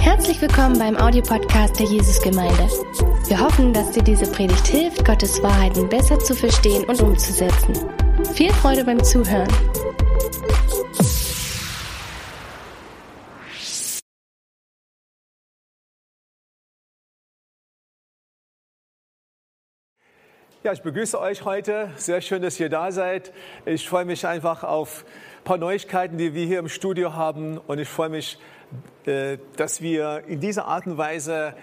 Herzlich willkommen beim Audiopodcast der Jesusgemeinde. Wir hoffen, dass dir diese Predigt hilft, Gottes Wahrheiten besser zu verstehen und umzusetzen. Viel Freude beim Zuhören. Ja, ich begrüße euch heute. Sehr schön, dass ihr da seid. Ich freue mich einfach auf ein paar Neuigkeiten, die wir hier im Studio haben. Und ich freue mich, dass wir in dieser Art und Weise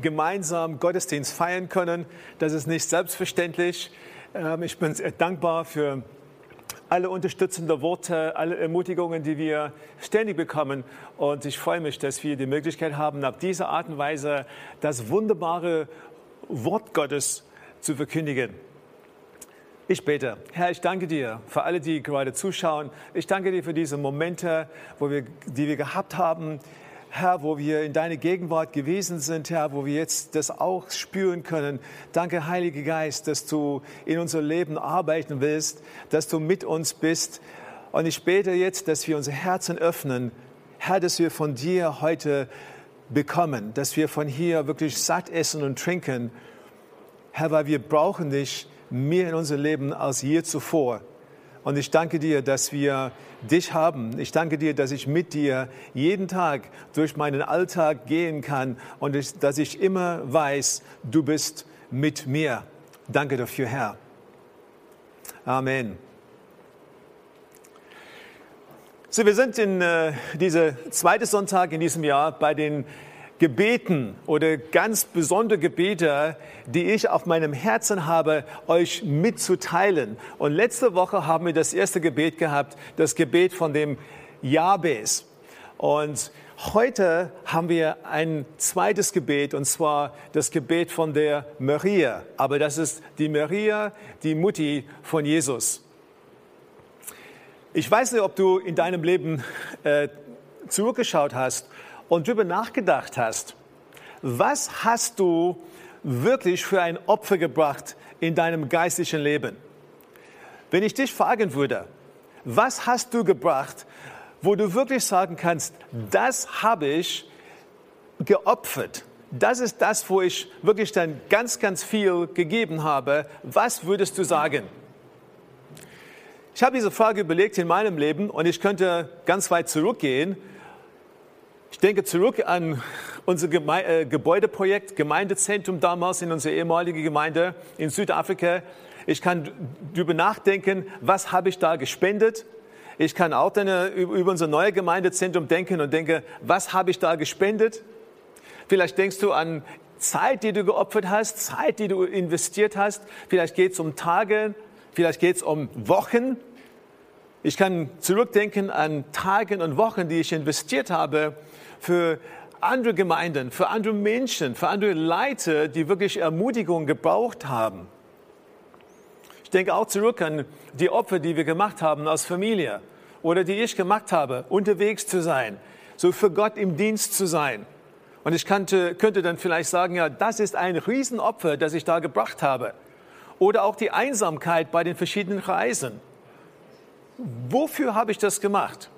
gemeinsam Gottesdienst feiern können. Das ist nicht selbstverständlich. Ähm, ich bin sehr dankbar für alle unterstützenden Worte, alle Ermutigungen, die wir ständig bekommen. Und ich freue mich, dass wir die Möglichkeit haben, auf diese Art und Weise das wunderbare Wort Gottes zu verkündigen. Ich bete. Herr, ich danke dir für alle, die gerade zuschauen. Ich danke dir für diese Momente, wo wir, die wir gehabt haben. Herr, wo wir in deine Gegenwart gewesen sind, Herr, wo wir jetzt das auch spüren können. Danke, Heiliger Geist, dass du in unser Leben arbeiten willst, dass du mit uns bist. Und ich bete jetzt, dass wir unser Herzen öffnen. Herr, dass wir von dir heute bekommen, dass wir von hier wirklich satt essen und trinken Herr, weil wir brauchen dich mehr in unserem Leben als je zuvor. Und ich danke dir, dass wir dich haben. Ich danke dir, dass ich mit dir jeden Tag durch meinen Alltag gehen kann und ich, dass ich immer weiß, du bist mit mir. Danke dafür, Herr. Amen. So, wir sind in äh, dieser zweite Sonntag in diesem Jahr bei den Gebeten oder ganz besondere Gebete, die ich auf meinem Herzen habe, euch mitzuteilen. Und letzte Woche haben wir das erste Gebet gehabt, das Gebet von dem Jabes. Und heute haben wir ein zweites Gebet, und zwar das Gebet von der Maria. Aber das ist die Maria, die Mutti von Jesus. Ich weiß nicht, ob du in deinem Leben äh, zurückgeschaut hast und darüber nachgedacht hast, was hast du wirklich für ein Opfer gebracht in deinem geistlichen Leben? Wenn ich dich fragen würde, was hast du gebracht, wo du wirklich sagen kannst, das habe ich geopfert. Das ist das, wo ich wirklich dann ganz, ganz viel gegeben habe. Was würdest du sagen? Ich habe diese Frage überlegt in meinem Leben und ich könnte ganz weit zurückgehen ich denke zurück an unser Geme äh, Gebäudeprojekt, Gemeindezentrum damals in unserer ehemaligen Gemeinde in Südafrika. Ich kann darüber nachdenken, was habe ich da gespendet. Ich kann auch dann äh, über unser neues Gemeindezentrum denken und denke, was habe ich da gespendet. Vielleicht denkst du an Zeit, die du geopfert hast, Zeit, die du investiert hast. Vielleicht geht es um Tage, vielleicht geht es um Wochen. Ich kann zurückdenken an Tage und Wochen, die ich investiert habe für andere Gemeinden, für andere Menschen, für andere Leute, die wirklich Ermutigung gebraucht haben. Ich denke auch zurück an die Opfer, die wir gemacht haben als Familie oder die ich gemacht habe, unterwegs zu sein, so für Gott im Dienst zu sein. Und ich könnte, könnte dann vielleicht sagen, ja, das ist ein Riesenopfer, das ich da gebracht habe. Oder auch die Einsamkeit bei den verschiedenen Reisen. Wofür habe ich das gemacht?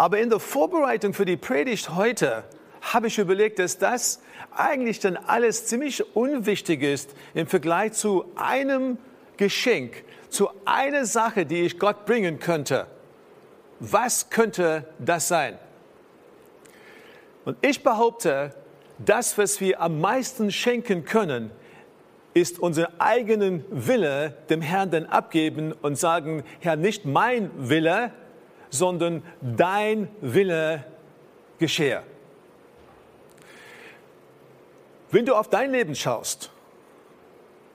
Aber in der Vorbereitung für die Predigt heute habe ich überlegt, dass das eigentlich dann alles ziemlich unwichtig ist im Vergleich zu einem Geschenk, zu einer Sache, die ich Gott bringen könnte. Was könnte das sein? Und ich behaupte, das, was wir am meisten schenken können, ist unseren eigenen Wille dem Herrn dann abgeben und sagen, Herr, nicht mein Wille, sondern dein Wille geschehe. Wenn du auf dein Leben schaust,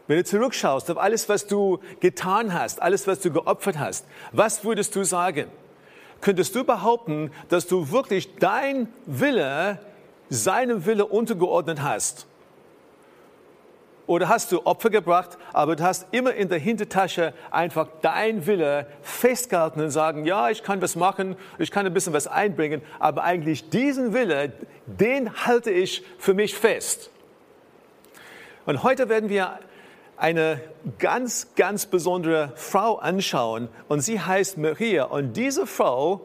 wenn du zurückschaust auf alles, was du getan hast, alles, was du geopfert hast, was würdest du sagen? Könntest du behaupten, dass du wirklich dein Wille seinem Wille untergeordnet hast? Oder hast du Opfer gebracht, aber du hast immer in der Hintertasche einfach dein Wille festgehalten und sagen, ja, ich kann was machen, ich kann ein bisschen was einbringen, aber eigentlich diesen Wille, den halte ich für mich fest. Und heute werden wir eine ganz, ganz besondere Frau anschauen und sie heißt Maria und diese Frau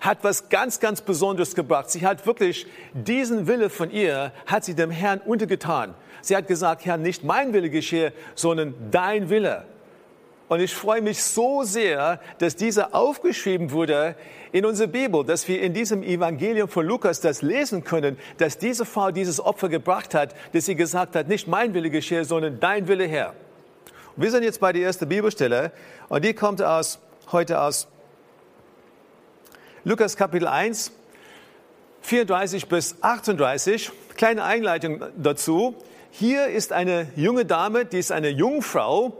hat was ganz, ganz Besonderes gebracht. Sie hat wirklich diesen Wille von ihr, hat sie dem Herrn untergetan. Sie hat gesagt, Herr, nicht mein Wille geschehe, sondern dein Wille. Und ich freue mich so sehr, dass dieser aufgeschrieben wurde in unserer Bibel, dass wir in diesem Evangelium von Lukas das lesen können, dass diese Frau dieses Opfer gebracht hat, dass sie gesagt hat, nicht mein Wille geschehe, sondern dein Wille, Herr. wir sind jetzt bei der ersten Bibelstelle und die kommt aus, heute aus Lukas Kapitel 1, 34 bis 38. Kleine Einleitung dazu. Hier ist eine junge Dame, die ist eine Jungfrau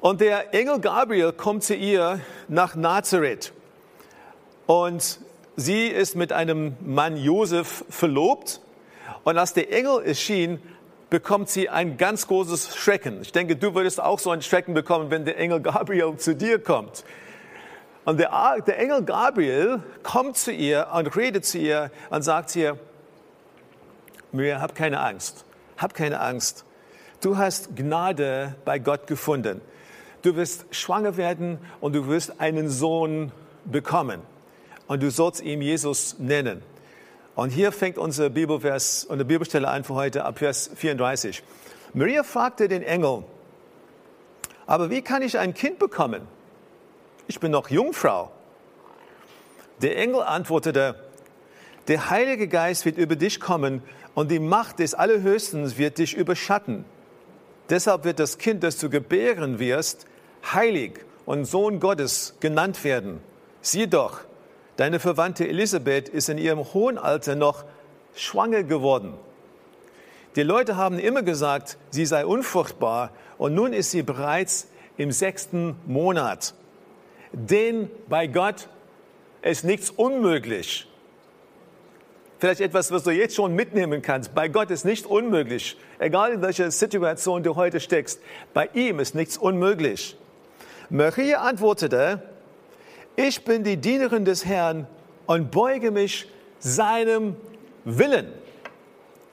und der Engel Gabriel kommt zu ihr nach Nazareth. Und sie ist mit einem Mann Josef verlobt. Und als der Engel erschien, bekommt sie ein ganz großes Schrecken. Ich denke, du würdest auch so ein Schrecken bekommen, wenn der Engel Gabriel zu dir kommt. Und der, der Engel Gabriel kommt zu ihr und redet zu ihr und sagt ihr, Miriam, hab keine Angst, hab keine Angst. Du hast Gnade bei Gott gefunden. Du wirst schwanger werden und du wirst einen Sohn bekommen und du sollst ihn Jesus nennen. Und hier fängt unser Bibelvers und die Bibelstelle an für heute ab Vers 34. Maria fragte den Engel, aber wie kann ich ein Kind bekommen? Ich bin noch Jungfrau. Der Engel antwortete, der Heilige Geist wird über dich kommen und die Macht des Allerhöchsten wird dich überschatten. Deshalb wird das Kind, das du gebären wirst, heilig und Sohn Gottes genannt werden. Sieh doch, Deine Verwandte Elisabeth ist in ihrem hohen Alter noch schwanger geworden. Die Leute haben immer gesagt, sie sei unfruchtbar und nun ist sie bereits im sechsten Monat. Denn bei Gott ist nichts unmöglich. Vielleicht etwas, was du jetzt schon mitnehmen kannst. Bei Gott ist nichts unmöglich. Egal in welcher Situation du heute steckst, bei ihm ist nichts unmöglich. Maria antwortete, ich bin die Dienerin des Herrn und beuge mich seinem Willen.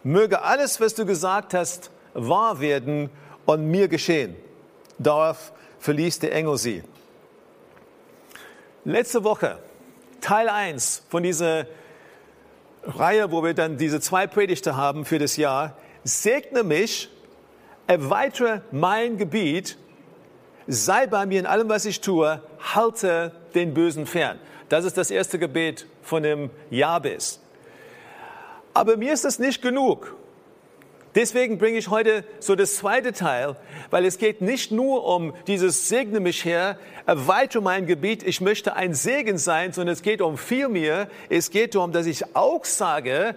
Möge alles, was du gesagt hast, wahr werden und mir geschehen. Darauf verließ der Engel sie. Letzte Woche, Teil 1 von dieser Reihe, wo wir dann diese zwei Predigte haben für das Jahr, segne mich, erweitere mein Gebiet sei bei mir in allem, was ich tue, halte den Bösen fern. Das ist das erste Gebet von dem Jabes. Aber mir ist das nicht genug. Deswegen bringe ich heute so das zweite Teil, weil es geht nicht nur um dieses Segne mich her, erweitere mein Gebiet, ich möchte ein Segen sein, sondern es geht um viel mehr. Es geht darum, dass ich auch sage,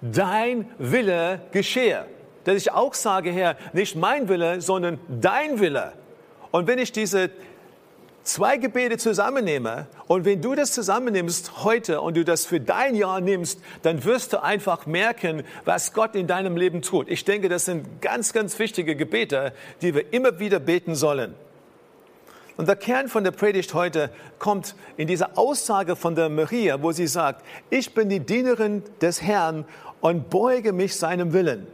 dein Wille geschehe. Dass ich auch sage, Herr, nicht mein Wille, sondern dein Wille. Und wenn ich diese zwei Gebete zusammennehme und wenn du das zusammennimmst heute und du das für dein Jahr nimmst, dann wirst du einfach merken, was Gott in deinem Leben tut. Ich denke, das sind ganz, ganz wichtige Gebete, die wir immer wieder beten sollen. Und der Kern von der Predigt heute kommt in dieser Aussage von der Maria, wo sie sagt, ich bin die Dienerin des Herrn und beuge mich seinem Willen.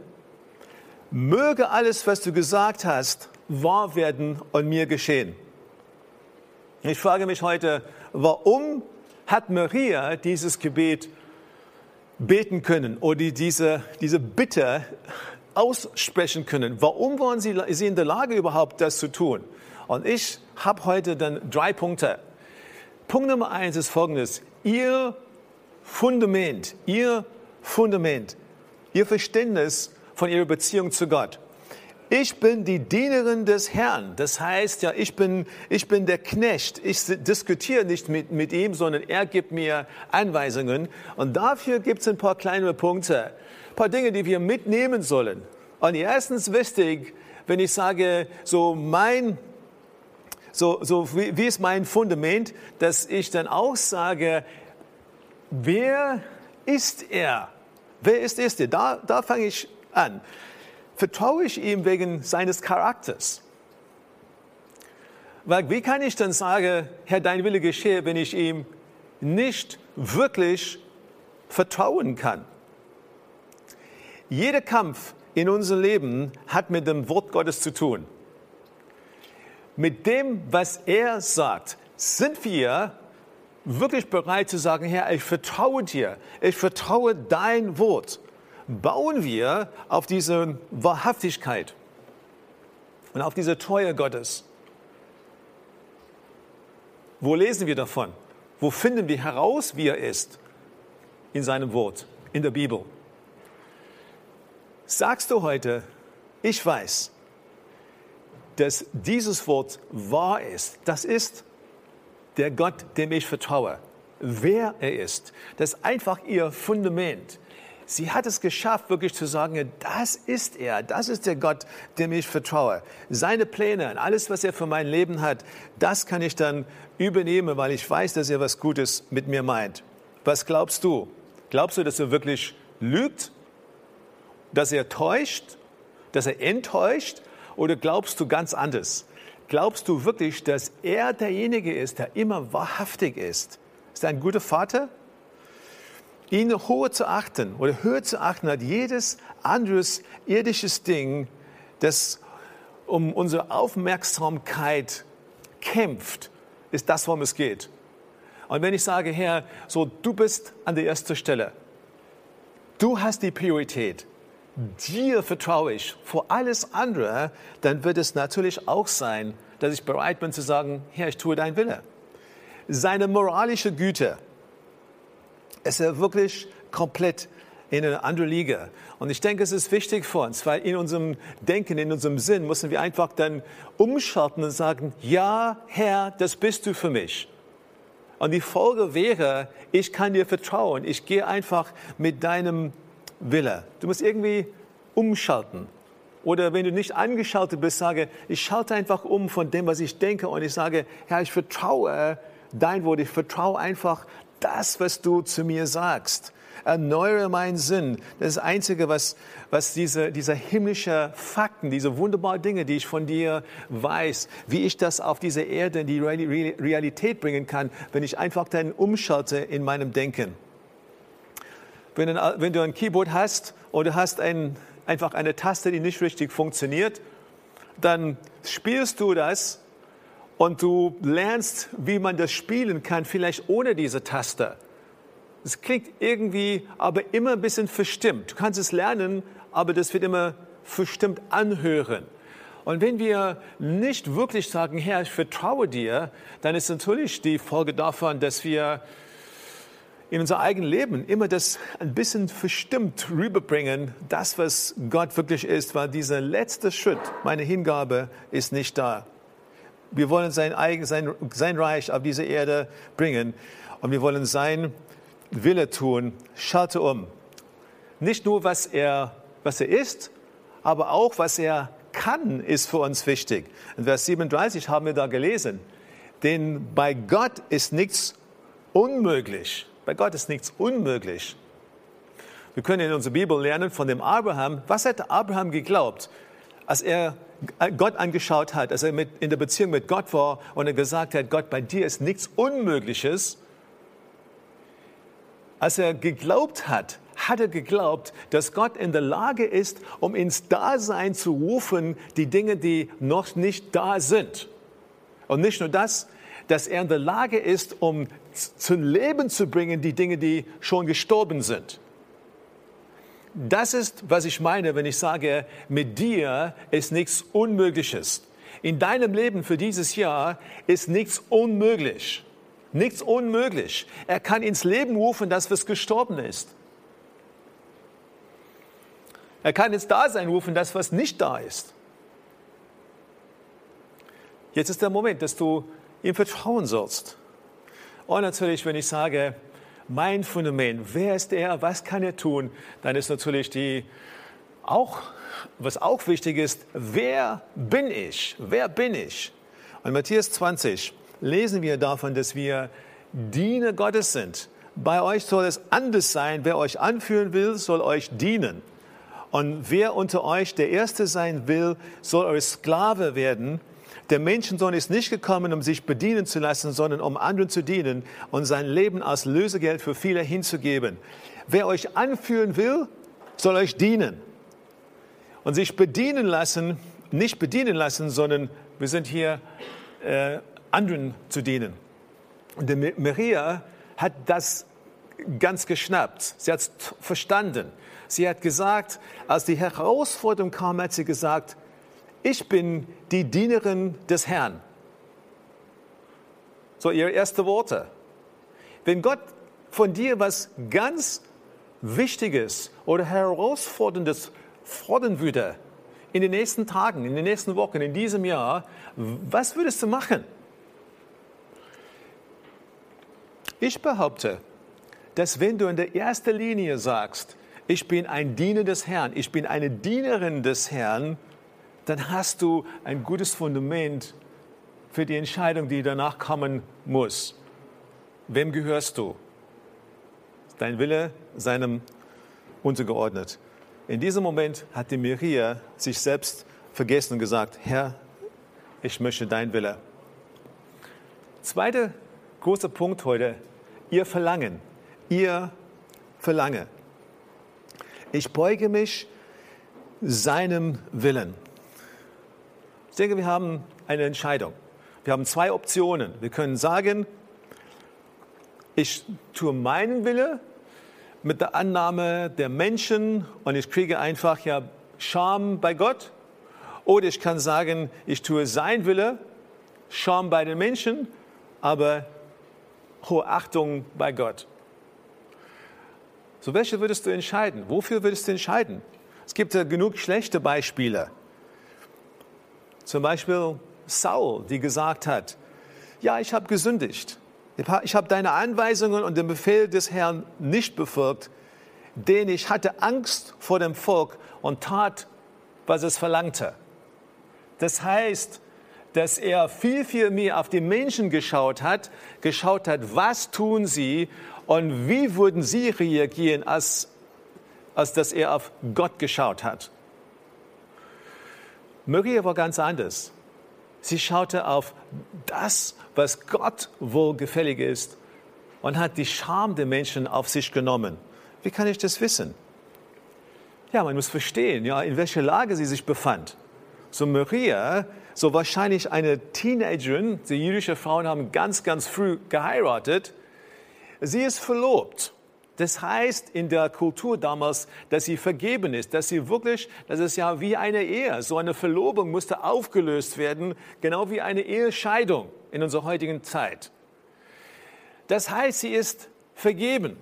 Möge alles, was du gesagt hast, wahr werden und mir geschehen. Ich frage mich heute, warum hat Maria dieses Gebet beten können oder diese, diese Bitte aussprechen können? Warum waren sie, sie in der Lage überhaupt, das zu tun? Und ich habe heute dann drei Punkte. Punkt Nummer eins ist folgendes. Ihr Fundament, ihr Fundament, ihr Verständnis von ihrer Beziehung zu Gott ich bin die Dienerin des Herrn. Das heißt ja, ich bin, ich bin der Knecht. Ich diskutiere nicht mit, mit ihm, sondern er gibt mir Anweisungen. Und dafür gibt es ein paar kleine Punkte, ein paar Dinge, die wir mitnehmen sollen. Und erstens wichtig, wenn ich sage, so mein, so, so wie, wie ist mein Fundament, dass ich dann auch sage, wer ist er? Wer ist, er? Da, da fange ich an vertraue ich ihm wegen seines Charakters. Weil wie kann ich dann sagen, Herr, dein Wille geschehe, wenn ich ihm nicht wirklich vertrauen kann? Jeder Kampf in unserem Leben hat mit dem Wort Gottes zu tun. Mit dem, was er sagt, sind wir wirklich bereit zu sagen, Herr, ich vertraue dir, ich vertraue dein Wort. Bauen wir auf diese Wahrhaftigkeit und auf diese Treue Gottes. Wo lesen wir davon? Wo finden wir heraus, wie er ist? In seinem Wort, in der Bibel. Sagst du heute, ich weiß, dass dieses Wort wahr ist. Das ist der Gott, dem ich vertraue. Wer er ist, das ist einfach ihr Fundament. Sie hat es geschafft, wirklich zu sagen, das ist er, das ist der Gott, dem ich vertraue. Seine Pläne und alles, was er für mein Leben hat, das kann ich dann übernehmen, weil ich weiß, dass er was Gutes mit mir meint. Was glaubst du? Glaubst du, dass er wirklich lügt? Dass er täuscht? Dass er enttäuscht? Oder glaubst du ganz anders? Glaubst du wirklich, dass er derjenige ist, der immer wahrhaftig ist? Ist er ein guter Vater? Ihn hohe zu achten oder höher zu achten hat jedes anderes irdisches Ding, das um unsere Aufmerksamkeit kämpft, ist das, worum es geht. Und wenn ich sage, Herr, so du bist an der ersten Stelle, du hast die Priorität, dir vertraue ich vor alles andere, dann wird es natürlich auch sein, dass ich bereit bin zu sagen, Herr, ich tue dein Wille. Seine moralische Güte ist er wirklich komplett in eine andere Liga. Und ich denke, es ist wichtig für uns, weil in unserem Denken, in unserem Sinn müssen wir einfach dann umschalten und sagen, ja, Herr, das bist du für mich. Und die Folge wäre, ich kann dir vertrauen. Ich gehe einfach mit deinem Wille. Du musst irgendwie umschalten. Oder wenn du nicht angeschaltet bist, sage, ich schalte einfach um von dem, was ich denke und ich sage, Herr, ich vertraue dein Wort, ich vertraue einfach das, was du zu mir sagst. Erneuere meinen Sinn. Das ist das Einzige, was, was diese, diese himmlische Fakten, diese wunderbaren Dinge, die ich von dir weiß, wie ich das auf diese Erde in die Realität bringen kann, wenn ich einfach dann umschalte in meinem Denken. Wenn, wenn du ein Keyboard hast und du hast ein, einfach eine Taste, die nicht richtig funktioniert, dann spielst du das und du lernst, wie man das spielen kann, vielleicht ohne diese Taste. Es klingt irgendwie aber immer ein bisschen verstimmt. Du kannst es lernen, aber das wird immer verstimmt anhören. Und wenn wir nicht wirklich sagen, Herr, ich vertraue dir, dann ist natürlich die Folge davon, dass wir in unser eigenes Leben immer das ein bisschen verstimmt rüberbringen, das, was Gott wirklich ist, weil dieser letzte Schritt, meine Hingabe, ist nicht da. Wir wollen sein, eigen, sein, sein Reich auf diese Erde bringen und wir wollen sein Wille tun. Schalte um. Nicht nur, was er, was er ist, aber auch, was er kann, ist für uns wichtig. In Vers 37 haben wir da gelesen, denn bei Gott ist nichts unmöglich. Bei Gott ist nichts unmöglich. Wir können in unserer Bibel lernen von dem Abraham. Was hat Abraham geglaubt, als er Gott angeschaut hat, als er mit, in der Beziehung mit Gott war und er gesagt hat, Gott, bei dir ist nichts Unmögliches. Als er geglaubt hat, hat er geglaubt, dass Gott in der Lage ist, um ins Dasein zu rufen, die Dinge, die noch nicht da sind. Und nicht nur das, dass er in der Lage ist, um zum Leben zu bringen, die Dinge, die schon gestorben sind. Das ist, was ich meine, wenn ich sage, mit dir ist nichts Unmögliches. In deinem Leben für dieses Jahr ist nichts unmöglich. Nichts unmöglich. Er kann ins Leben rufen, das, was gestorben ist. Er kann ins Dasein rufen, das, was nicht da ist. Jetzt ist der Moment, dass du ihm vertrauen sollst. Und natürlich, wenn ich sage, mein Fundament, wer ist er, was kann er tun, dann ist natürlich die auch, was auch wichtig ist, wer bin ich? Wer bin ich? Und Matthäus 20 lesen wir davon, dass wir Diener Gottes sind. Bei euch soll es anders sein. Wer euch anführen will, soll euch dienen. Und wer unter euch der Erste sein will, soll euer Sklave werden. Der Menschensohn ist nicht gekommen, um sich bedienen zu lassen, sondern um anderen zu dienen und sein Leben als Lösegeld für viele hinzugeben. Wer euch anführen will, soll euch dienen. Und sich bedienen lassen, nicht bedienen lassen, sondern wir sind hier, äh, anderen zu dienen. Und Maria hat das ganz geschnappt. Sie hat es verstanden. Sie hat gesagt, als die Herausforderung kam, hat sie gesagt, ich bin die Dienerin des Herrn. So ihre ersten Worte. Wenn Gott von dir was ganz Wichtiges oder Herausforderndes fordern würde in den nächsten Tagen, in den nächsten Wochen, in diesem Jahr, was würdest du machen? Ich behaupte, dass wenn du in der ersten Linie sagst, ich bin ein Diener des Herrn, ich bin eine Dienerin des Herrn, dann hast du ein gutes Fundament für die Entscheidung, die danach kommen muss. Wem gehörst du? Dein Wille seinem untergeordnet. In diesem Moment hat die Maria sich selbst vergessen und gesagt, Herr, ich möchte dein Wille. Zweiter großer Punkt heute, ihr Verlangen, ihr Verlangen. Ich beuge mich seinem Willen. Ich denke, wir haben eine Entscheidung. Wir haben zwei Optionen. Wir können sagen, ich tue meinen Wille mit der Annahme der Menschen und ich kriege einfach ja Scham bei Gott. Oder ich kann sagen, ich tue sein Wille, Scham bei den Menschen, aber hohe Achtung bei Gott. So welche würdest du entscheiden? Wofür würdest du entscheiden? Es gibt ja genug schlechte Beispiele. Zum Beispiel Saul, die gesagt hat, ja, ich habe gesündigt. Ich habe deine Anweisungen und den Befehl des Herrn nicht befolgt, denn ich hatte Angst vor dem Volk und tat, was es verlangte. Das heißt, dass er viel, viel mehr auf die Menschen geschaut hat, geschaut hat, was tun sie und wie würden sie reagieren, als, als dass er auf Gott geschaut hat. Maria war ganz anders. Sie schaute auf das, was Gott wohlgefällig ist und hat die Scham der Menschen auf sich genommen. Wie kann ich das wissen? Ja, man muss verstehen, ja, in welcher Lage sie sich befand. So Maria, so wahrscheinlich eine Teenagerin, die jüdische Frauen haben ganz, ganz früh geheiratet. Sie ist verlobt. Das heißt in der Kultur damals, dass sie vergeben ist, dass sie wirklich, das ist ja wie eine Ehe. So eine Verlobung musste aufgelöst werden, genau wie eine Ehescheidung in unserer heutigen Zeit. Das heißt, sie ist vergeben.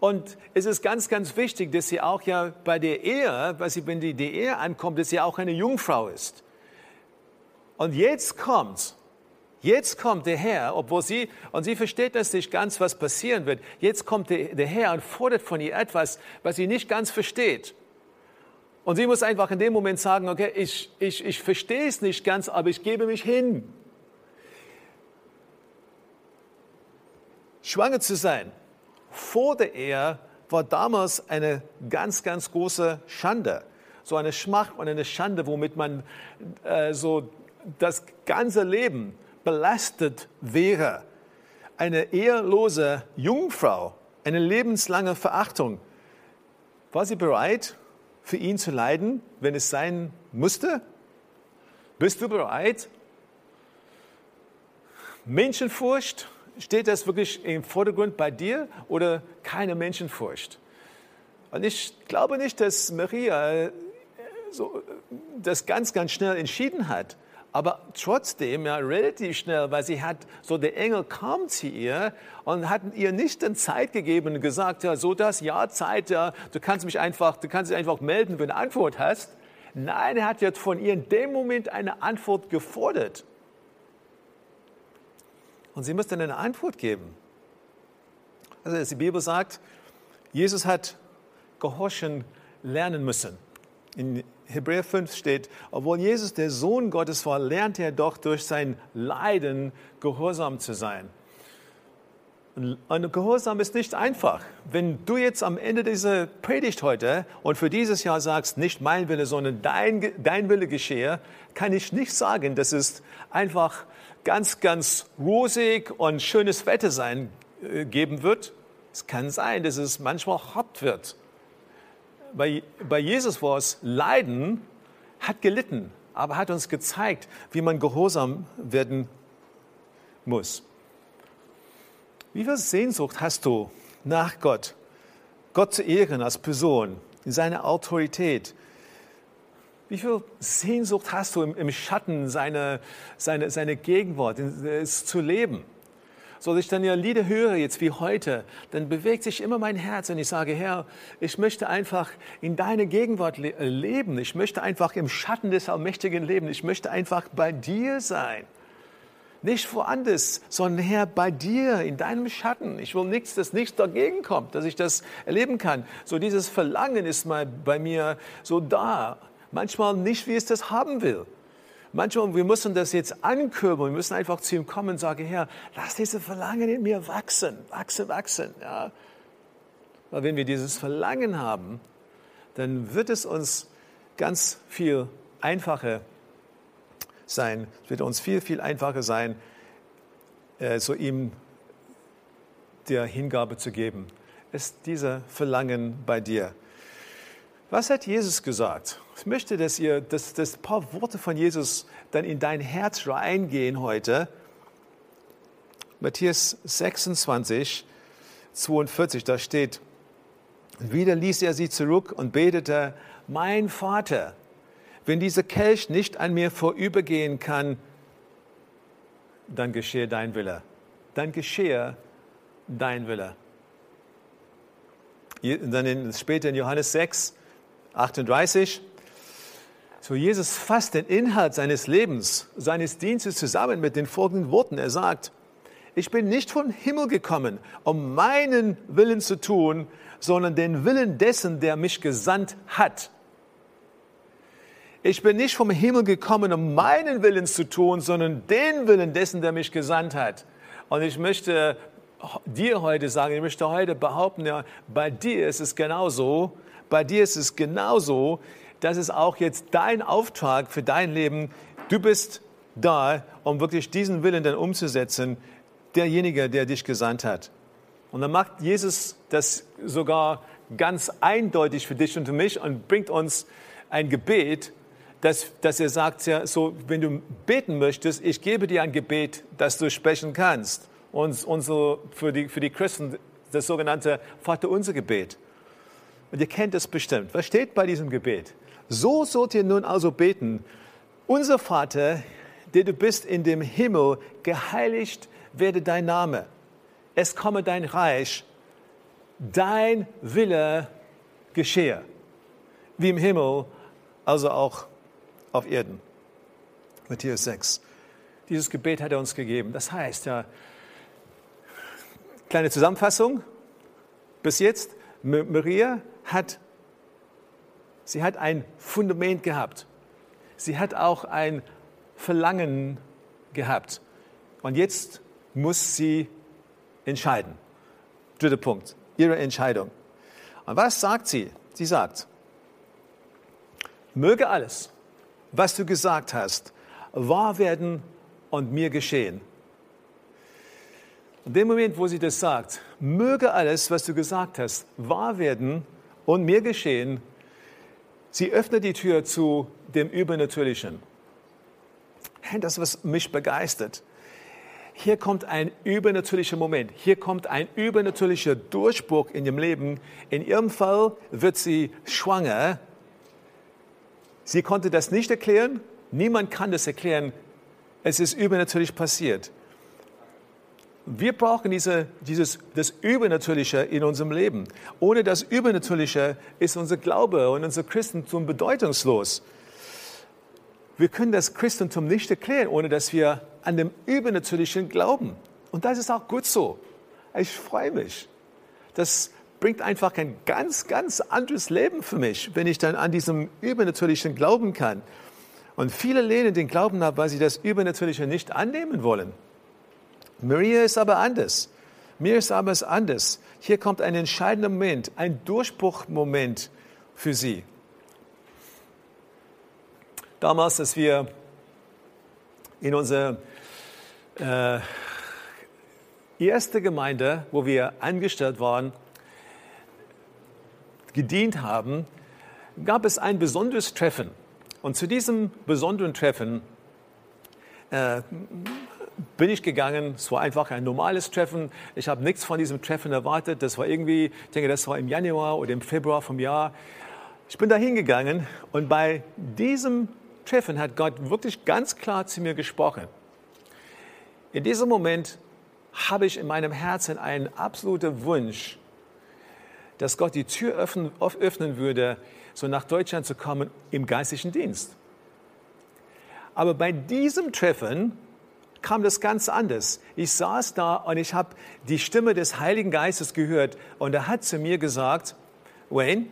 Und es ist ganz, ganz wichtig, dass sie auch ja bei der Ehe, sie, wenn die, die Ehe ankommt, dass sie auch eine Jungfrau ist. Und jetzt kommt Jetzt kommt der Herr, obwohl sie, und sie versteht das nicht ganz, was passieren wird. Jetzt kommt der, Herr und fordert von ihr etwas, was sie nicht ganz versteht. Und sie muss einfach in dem Moment sagen, okay, ich, ich, ich verstehe es nicht ganz, aber ich gebe mich hin. Schwanger zu sein vor der Ehe war damals eine ganz, ganz große Schande. So eine Schmach und eine Schande, womit man äh, so das ganze Leben belastet wäre. Eine ehelose Jungfrau, eine lebenslange Verachtung. War sie bereit, für ihn zu leiden, wenn es sein musste? Bist du bereit? Menschenfurcht, steht das wirklich im Vordergrund bei dir oder keine Menschenfurcht? Und ich glaube nicht, dass Maria so das ganz, ganz schnell entschieden hat aber trotzdem ja relativ schnell, weil sie hat, so der Engel kam zu ihr und hat ihr nicht dann Zeit gegeben und gesagt, ja, so das, ja, Zeit, ja, du kannst mich einfach, du kannst dich einfach melden, wenn du eine Antwort hast. Nein, er hat jetzt von ihr in dem Moment eine Antwort gefordert. Und sie muss dann eine Antwort geben. Also die Bibel sagt, Jesus hat gehorchen lernen müssen. In Hebräer 5 steht, obwohl Jesus der Sohn Gottes war, lernt er doch durch sein Leiden gehorsam zu sein. Und Gehorsam ist nicht einfach. Wenn du jetzt am Ende dieser Predigt heute und für dieses Jahr sagst, nicht mein Wille, sondern dein, dein Wille geschehe, kann ich nicht sagen, dass es einfach ganz, ganz rosig und schönes Wetter sein äh, geben wird. Es kann sein, dass es manchmal hart wird bei, bei Jesus war es Leiden, hat gelitten, aber hat uns gezeigt, wie man gehorsam werden muss. Wie viel Sehnsucht hast du nach Gott? Gott zu ehren als Person, in seiner Autorität. Wie viel Sehnsucht hast du im, im Schatten seiner, seiner, seiner Gegenwart, es zu leben? So, ich dann ja Lieder höre, jetzt wie heute, dann bewegt sich immer mein Herz und ich sage, Herr, ich möchte einfach in deine Gegenwart le leben. Ich möchte einfach im Schatten des Allmächtigen leben. Ich möchte einfach bei dir sein. Nicht woanders, sondern Herr, bei dir, in deinem Schatten. Ich will nichts, dass nichts dagegen kommt, dass ich das erleben kann. So dieses Verlangen ist mal bei mir so da. Manchmal nicht, wie ich das haben will. Manchmal, wir müssen das jetzt ankurbeln, wir müssen einfach zu ihm kommen und sagen, Herr, lass diese Verlangen in mir wachsen, wachsen, wachsen. Ja. Weil wenn wir dieses Verlangen haben, dann wird es uns ganz viel einfacher sein. Es wird uns viel, viel einfacher sein, äh, so ihm der Hingabe zu geben. Ist dieser Verlangen bei dir? Was hat Jesus gesagt? Ich möchte, dass ihr, dass, dass ein paar Worte von Jesus dann in dein Herz reingehen heute. Matthäus 26, 42, da steht, wieder ließ er sie zurück und betete, mein Vater, wenn dieser Kelch nicht an mir vorübergehen kann, dann geschehe dein Wille. Dann geschehe dein Wille. Dann in, später in Johannes 6, 38, so Jesus fasst den Inhalt seines Lebens, seines Dienstes zusammen mit den folgenden Worten. Er sagt, ich bin nicht vom Himmel gekommen, um meinen Willen zu tun, sondern den Willen dessen, der mich gesandt hat. Ich bin nicht vom Himmel gekommen, um meinen Willen zu tun, sondern den Willen dessen, der mich gesandt hat. Und ich möchte dir heute sagen, ich möchte heute behaupten, ja, bei dir ist es genauso. Bei dir ist es genauso. Das ist auch jetzt dein Auftrag für dein Leben. Du bist da, um wirklich diesen Willen dann umzusetzen, derjenige, der dich gesandt hat. Und dann macht Jesus das sogar ganz eindeutig für dich und für mich und bringt uns ein Gebet, dass, dass er sagt, ja, so, wenn du beten möchtest, ich gebe dir ein Gebet, das du sprechen kannst. Und unsere, für, die, für die Christen das sogenannte Vaterunser Gebet. Und ihr kennt es bestimmt. Was steht bei diesem Gebet? So sollt ihr nun also beten. Unser Vater, der du bist in dem Himmel, geheiligt werde dein Name. Es komme dein Reich, dein Wille geschehe. Wie im Himmel, also auch auf Erden. Matthäus 6. Dieses Gebet hat er uns gegeben. Das heißt ja, kleine Zusammenfassung, bis jetzt, Maria hat, sie hat ein Fundament gehabt. Sie hat auch ein Verlangen gehabt. Und jetzt muss sie entscheiden. Dritter Punkt, ihre Entscheidung. Und was sagt sie? Sie sagt, möge alles, was du gesagt hast, wahr werden und mir geschehen. In dem Moment, wo sie das sagt, möge alles, was du gesagt hast, wahr werden und mir geschehen, sie öffnet die Tür zu dem Übernatürlichen. Das, was mich begeistert. Hier kommt ein übernatürlicher Moment. Hier kommt ein übernatürlicher Durchbruch in ihrem Leben. In ihrem Fall wird sie schwanger Sie konnte das nicht erklären. Niemand kann das erklären. Es ist übernatürlich passiert. Wir brauchen diese, dieses, das Übernatürliche in unserem Leben. Ohne das Übernatürliche ist unser Glaube und unser Christentum bedeutungslos. Wir können das Christentum nicht erklären, ohne dass wir an dem Übernatürlichen glauben. Und das ist auch gut so. Ich freue mich, dass bringt einfach ein ganz, ganz anderes Leben für mich, wenn ich dann an diesem Übernatürlichen glauben kann. Und viele lehnen den Glauben ab, weil sie das Übernatürliche nicht annehmen wollen. Maria ist aber anders. Mir ist aber es anders. Hier kommt ein entscheidender Moment, ein Durchbruchmoment für sie. Damals, als wir in unserer äh, erste Gemeinde, wo wir angestellt waren, gedient haben, gab es ein besonderes Treffen. Und zu diesem besonderen Treffen äh, bin ich gegangen. Es war einfach ein normales Treffen. Ich habe nichts von diesem Treffen erwartet. Das war irgendwie, ich denke, das war im Januar oder im Februar vom Jahr. Ich bin da hingegangen und bei diesem Treffen hat Gott wirklich ganz klar zu mir gesprochen. In diesem Moment habe ich in meinem Herzen einen absoluten Wunsch, dass Gott die Tür öffnen, öffnen würde, so nach Deutschland zu kommen im geistlichen Dienst. Aber bei diesem Treffen kam das ganz anders. Ich saß da und ich habe die Stimme des Heiligen Geistes gehört und er hat zu mir gesagt, Wayne,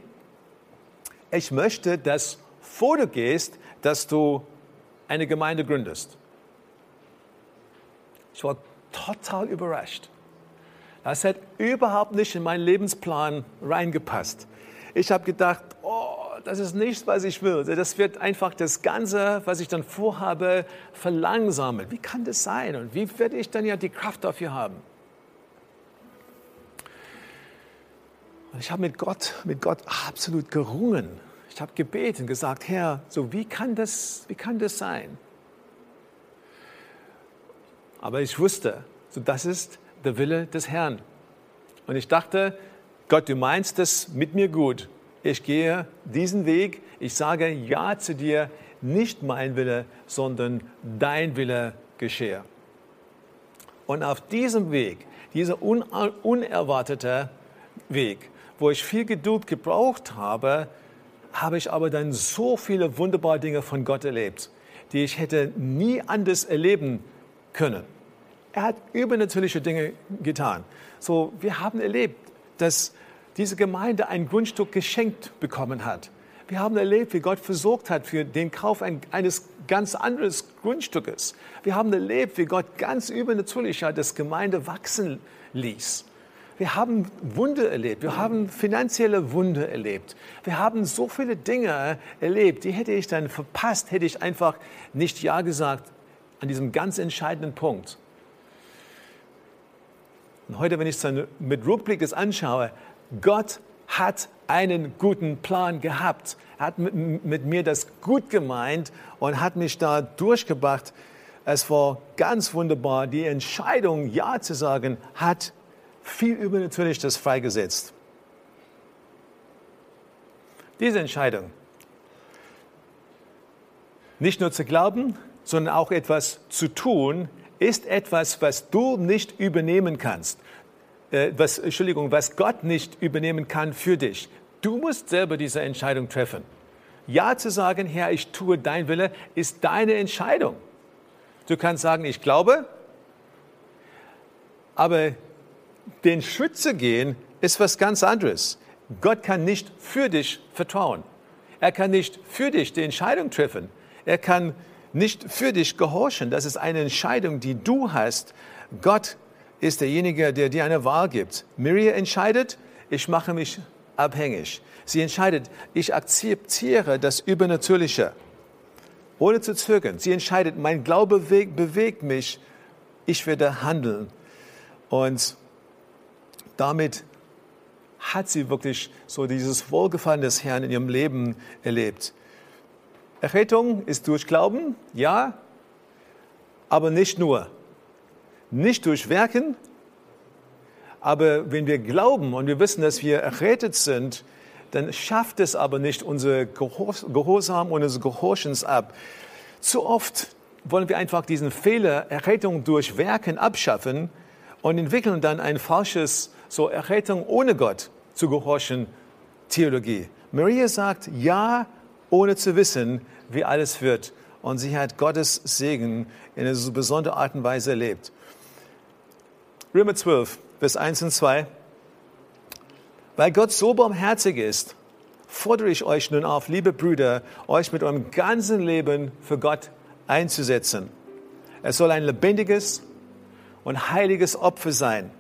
ich möchte, dass vor du gehst, dass du eine Gemeinde gründest. Ich war total überrascht. Das hat überhaupt nicht in meinen Lebensplan reingepasst. Ich habe gedacht, oh, das ist nichts, was ich will. Das wird einfach das Ganze, was ich dann vorhabe, verlangsamen. Wie kann das sein? Und wie werde ich dann ja die Kraft dafür haben? Und ich habe mit Gott, mit Gott absolut gerungen. Ich habe gebeten, gesagt, Herr, so wie kann das, wie kann das sein? Aber ich wusste, so das ist der Wille des Herrn. Und ich dachte, Gott, du meinst es mit mir gut. Ich gehe diesen Weg. Ich sage Ja zu dir. Nicht mein Wille, sondern dein Wille geschehe. Und auf diesem Weg, dieser unerwartete Weg, wo ich viel Geduld gebraucht habe, habe ich aber dann so viele wunderbare Dinge von Gott erlebt, die ich hätte nie anders erleben können. Er hat übernatürliche Dinge getan. So, wir haben erlebt, dass diese Gemeinde ein Grundstück geschenkt bekommen hat. Wir haben erlebt, wie Gott versorgt hat für den Kauf eines ganz anderen Grundstückes. Wir haben erlebt, wie Gott ganz übernatürlich das Gemeinde wachsen ließ. Wir haben Wunder erlebt, wir haben finanzielle Wunder erlebt. Wir haben so viele Dinge erlebt, die hätte ich dann verpasst, hätte ich einfach nicht Ja gesagt an diesem ganz entscheidenden Punkt. Und heute, wenn ich es dann mit Rückblick anschaue, Gott hat einen guten Plan gehabt, hat mit, mit, mir das gut gemeint und hat mich da durchgebracht. Es war ganz wunderbar. Die Entscheidung, Ja zu sagen, hat viel Übernatürliches freigesetzt. Diese Entscheidung, nicht nur zu glauben, sondern auch etwas zu tun, ist etwas, was du nicht übernehmen kannst. Äh, was, Entschuldigung, was Gott nicht übernehmen kann für dich. Du musst selber diese Entscheidung treffen. Ja zu sagen, Herr, ich tue dein Wille, ist deine Entscheidung. Du kannst sagen, ich glaube, aber den Schritt zu gehen, ist was ganz anderes. Gott kann nicht für dich vertrauen. Er kann nicht für dich die Entscheidung treffen. Er kann nicht für dich gehorchen. Das ist eine Entscheidung, die du hast. Gott ist derjenige, der dir eine Wahl gibt. Miriam entscheidet, ich mache mich abhängig. Sie entscheidet, ich akzeptiere das Übernatürliche, ohne zu zögern. Sie entscheidet, mein Glaube bewegt mich, ich werde handeln. Und damit hat sie wirklich so dieses Wohlgefallen des Herrn in ihrem Leben erlebt. Errettung ist durch Glauben, ja, aber nicht nur. Nicht durch Werken, aber wenn wir glauben und wir wissen, dass wir errettet sind, dann schafft es aber nicht unser Gehorsam und unser Gehorchens ab. Zu oft wollen wir einfach diesen Fehler Errettung durch Werken abschaffen und entwickeln dann ein falsches so Errettung ohne Gott zu gehorchen Theologie. Maria sagt ja, ohne zu wissen, wie alles wird. Und sie hat Gottes Segen in einer so besonderen Art und Weise erlebt. Römer 12, Vers 1 und 2. Weil Gott so barmherzig ist, fordere ich euch nun auf, liebe Brüder, euch mit eurem ganzen Leben für Gott einzusetzen. Es soll ein lebendiges und heiliges Opfer sein.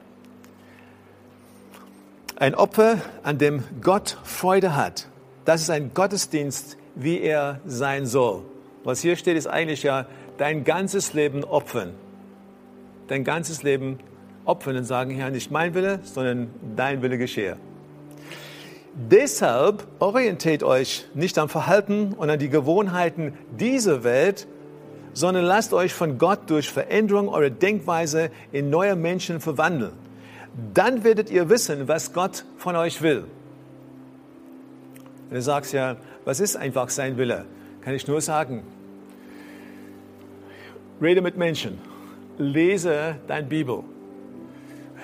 Ein Opfer, an dem Gott Freude hat. Das ist ein Gottesdienst, wie er sein soll. Was hier steht, ist eigentlich ja dein ganzes Leben opfern. Dein ganzes Leben opfern und sagen, Herr, nicht mein Wille, sondern dein Wille geschehe. Deshalb orientiert euch nicht am Verhalten und an die Gewohnheiten dieser Welt, sondern lasst euch von Gott durch Veränderung eurer Denkweise in neue Menschen verwandeln. Dann werdet ihr wissen, was Gott von euch will. Und du sagst ja, was ist einfach sein Wille? Kann ich nur sagen, rede mit Menschen, lese dein Bibel,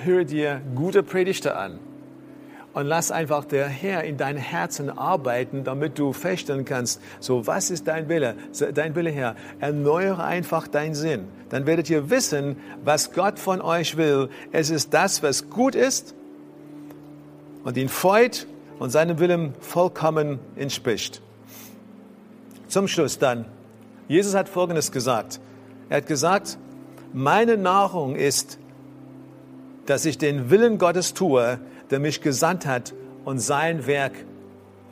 höre dir gute Predigte an und lass einfach der Herr in dein Herzen arbeiten, damit du feststellen kannst, so was ist dein Wille, dein Wille Herr, erneuere einfach deinen Sinn. Dann werdet ihr wissen, was Gott von euch will. Es ist das, was gut ist und ihn freut und seinem Willen vollkommen entspricht. Zum Schluss dann, Jesus hat Folgendes gesagt. Er hat gesagt, meine Nahrung ist, dass ich den Willen Gottes tue, der mich gesandt hat und sein Werk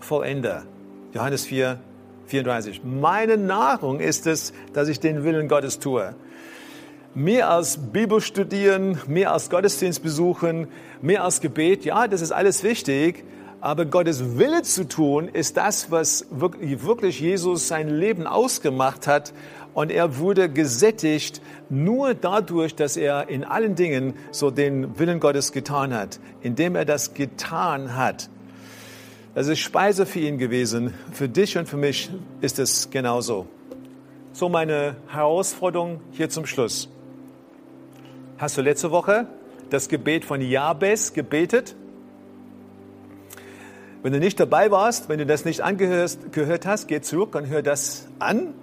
vollende. Johannes 4, 34. Meine Nahrung ist es, dass ich den Willen Gottes tue. Mehr als Bibel studieren, mehr als Gottesdienst besuchen, mehr als Gebet, ja, das ist alles wichtig, aber Gottes Wille zu tun, ist das, was wirklich Jesus sein Leben ausgemacht hat und er wurde gesättigt nur dadurch, dass er in allen Dingen so den Willen Gottes getan hat. Indem er das getan hat. Das ist Speise für ihn gewesen. Für dich und für mich ist es genauso. So meine Herausforderung hier zum Schluss. Hast du letzte Woche das Gebet von Jabes gebetet? Wenn du nicht dabei warst, wenn du das nicht angehört hast, geh zurück und hör das an.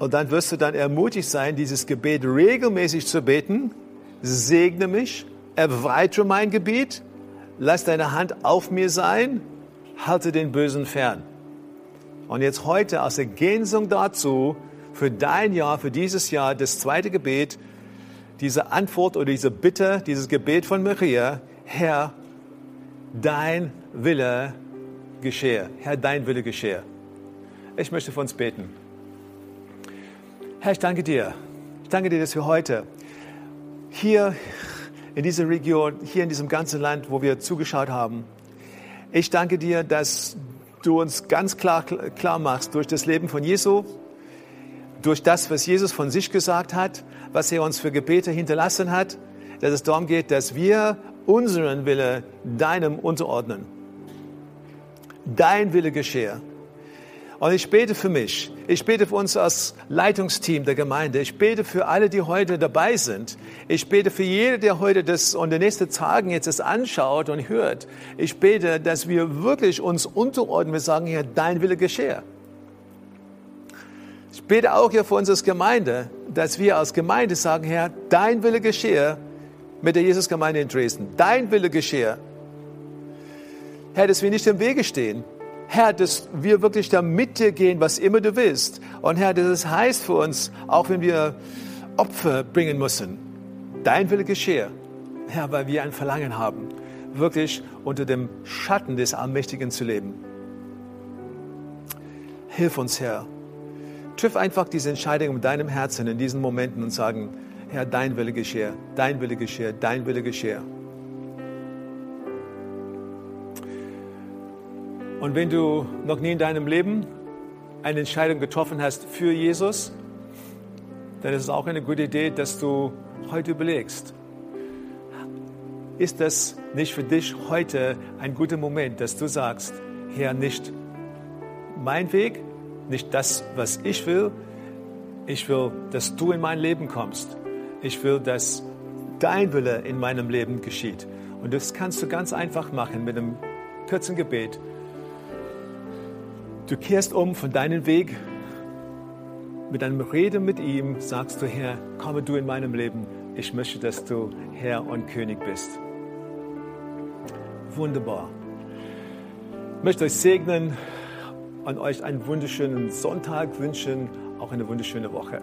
Und dann wirst du dann ermutigt sein, dieses Gebet regelmäßig zu beten. Segne mich, erweitere mein Gebiet, lass deine Hand auf mir sein, halte den Bösen fern. Und jetzt heute aus Ergänzung dazu, für dein Jahr, für dieses Jahr, das zweite Gebet, diese Antwort oder diese Bitte, dieses Gebet von Maria, Herr, dein Wille geschehe. Herr, dein Wille geschehe. Ich möchte für uns beten. Herr, ich danke dir. Ich danke dir, dass wir heute hier in dieser Region, hier in diesem ganzen Land, wo wir zugeschaut haben, ich danke dir, dass du uns ganz klar, klar machst durch das Leben von Jesu, durch das, was Jesus von sich gesagt hat, was er uns für Gebete hinterlassen hat, dass es darum geht, dass wir unseren Wille deinem unterordnen. Dein Wille geschehe. Und ich bete für mich. Ich bete für uns als Leitungsteam der Gemeinde. Ich bete für alle, die heute dabei sind. Ich bete für jeden, der heute das und die nächsten Tagen jetzt das anschaut und hört. Ich bete, dass wir wirklich uns unterordnen. Wir sagen hier, dein Wille geschehe. Ich bete auch hier für uns als Gemeinde, dass wir als Gemeinde sagen, Herr, dein Wille geschehe mit der Jesusgemeinde in Dresden. Dein Wille geschehe. Herr, dass wir nicht im Wege stehen, Herr, dass wir wirklich da mit dir gehen, was immer du willst. Und Herr, dass es heißt für uns, auch wenn wir Opfer bringen müssen, dein Wille geschehe. Herr, weil wir ein Verlangen haben, wirklich unter dem Schatten des Allmächtigen zu leben. Hilf uns, Herr. Triff einfach diese Entscheidung in deinem Herzen in diesen Momenten und sagen, Herr, dein Wille geschehe, dein Wille geschehe, dein Wille geschehe. Und wenn du noch nie in deinem Leben eine Entscheidung getroffen hast für Jesus, dann ist es auch eine gute Idee, dass du heute überlegst, ist das nicht für dich heute ein guter Moment, dass du sagst, Herr, nicht mein Weg, nicht das, was ich will, ich will, dass du in mein Leben kommst. Ich will, dass dein Wille in meinem Leben geschieht. Und das kannst du ganz einfach machen mit einem kurzen Gebet. Du kehrst um von deinem Weg. Mit einem Rede mit ihm sagst du, Herr, komme du in meinem Leben. Ich möchte, dass du Herr und König bist. Wunderbar. Ich möchte euch segnen und euch einen wunderschönen Sonntag wünschen, auch eine wunderschöne Woche.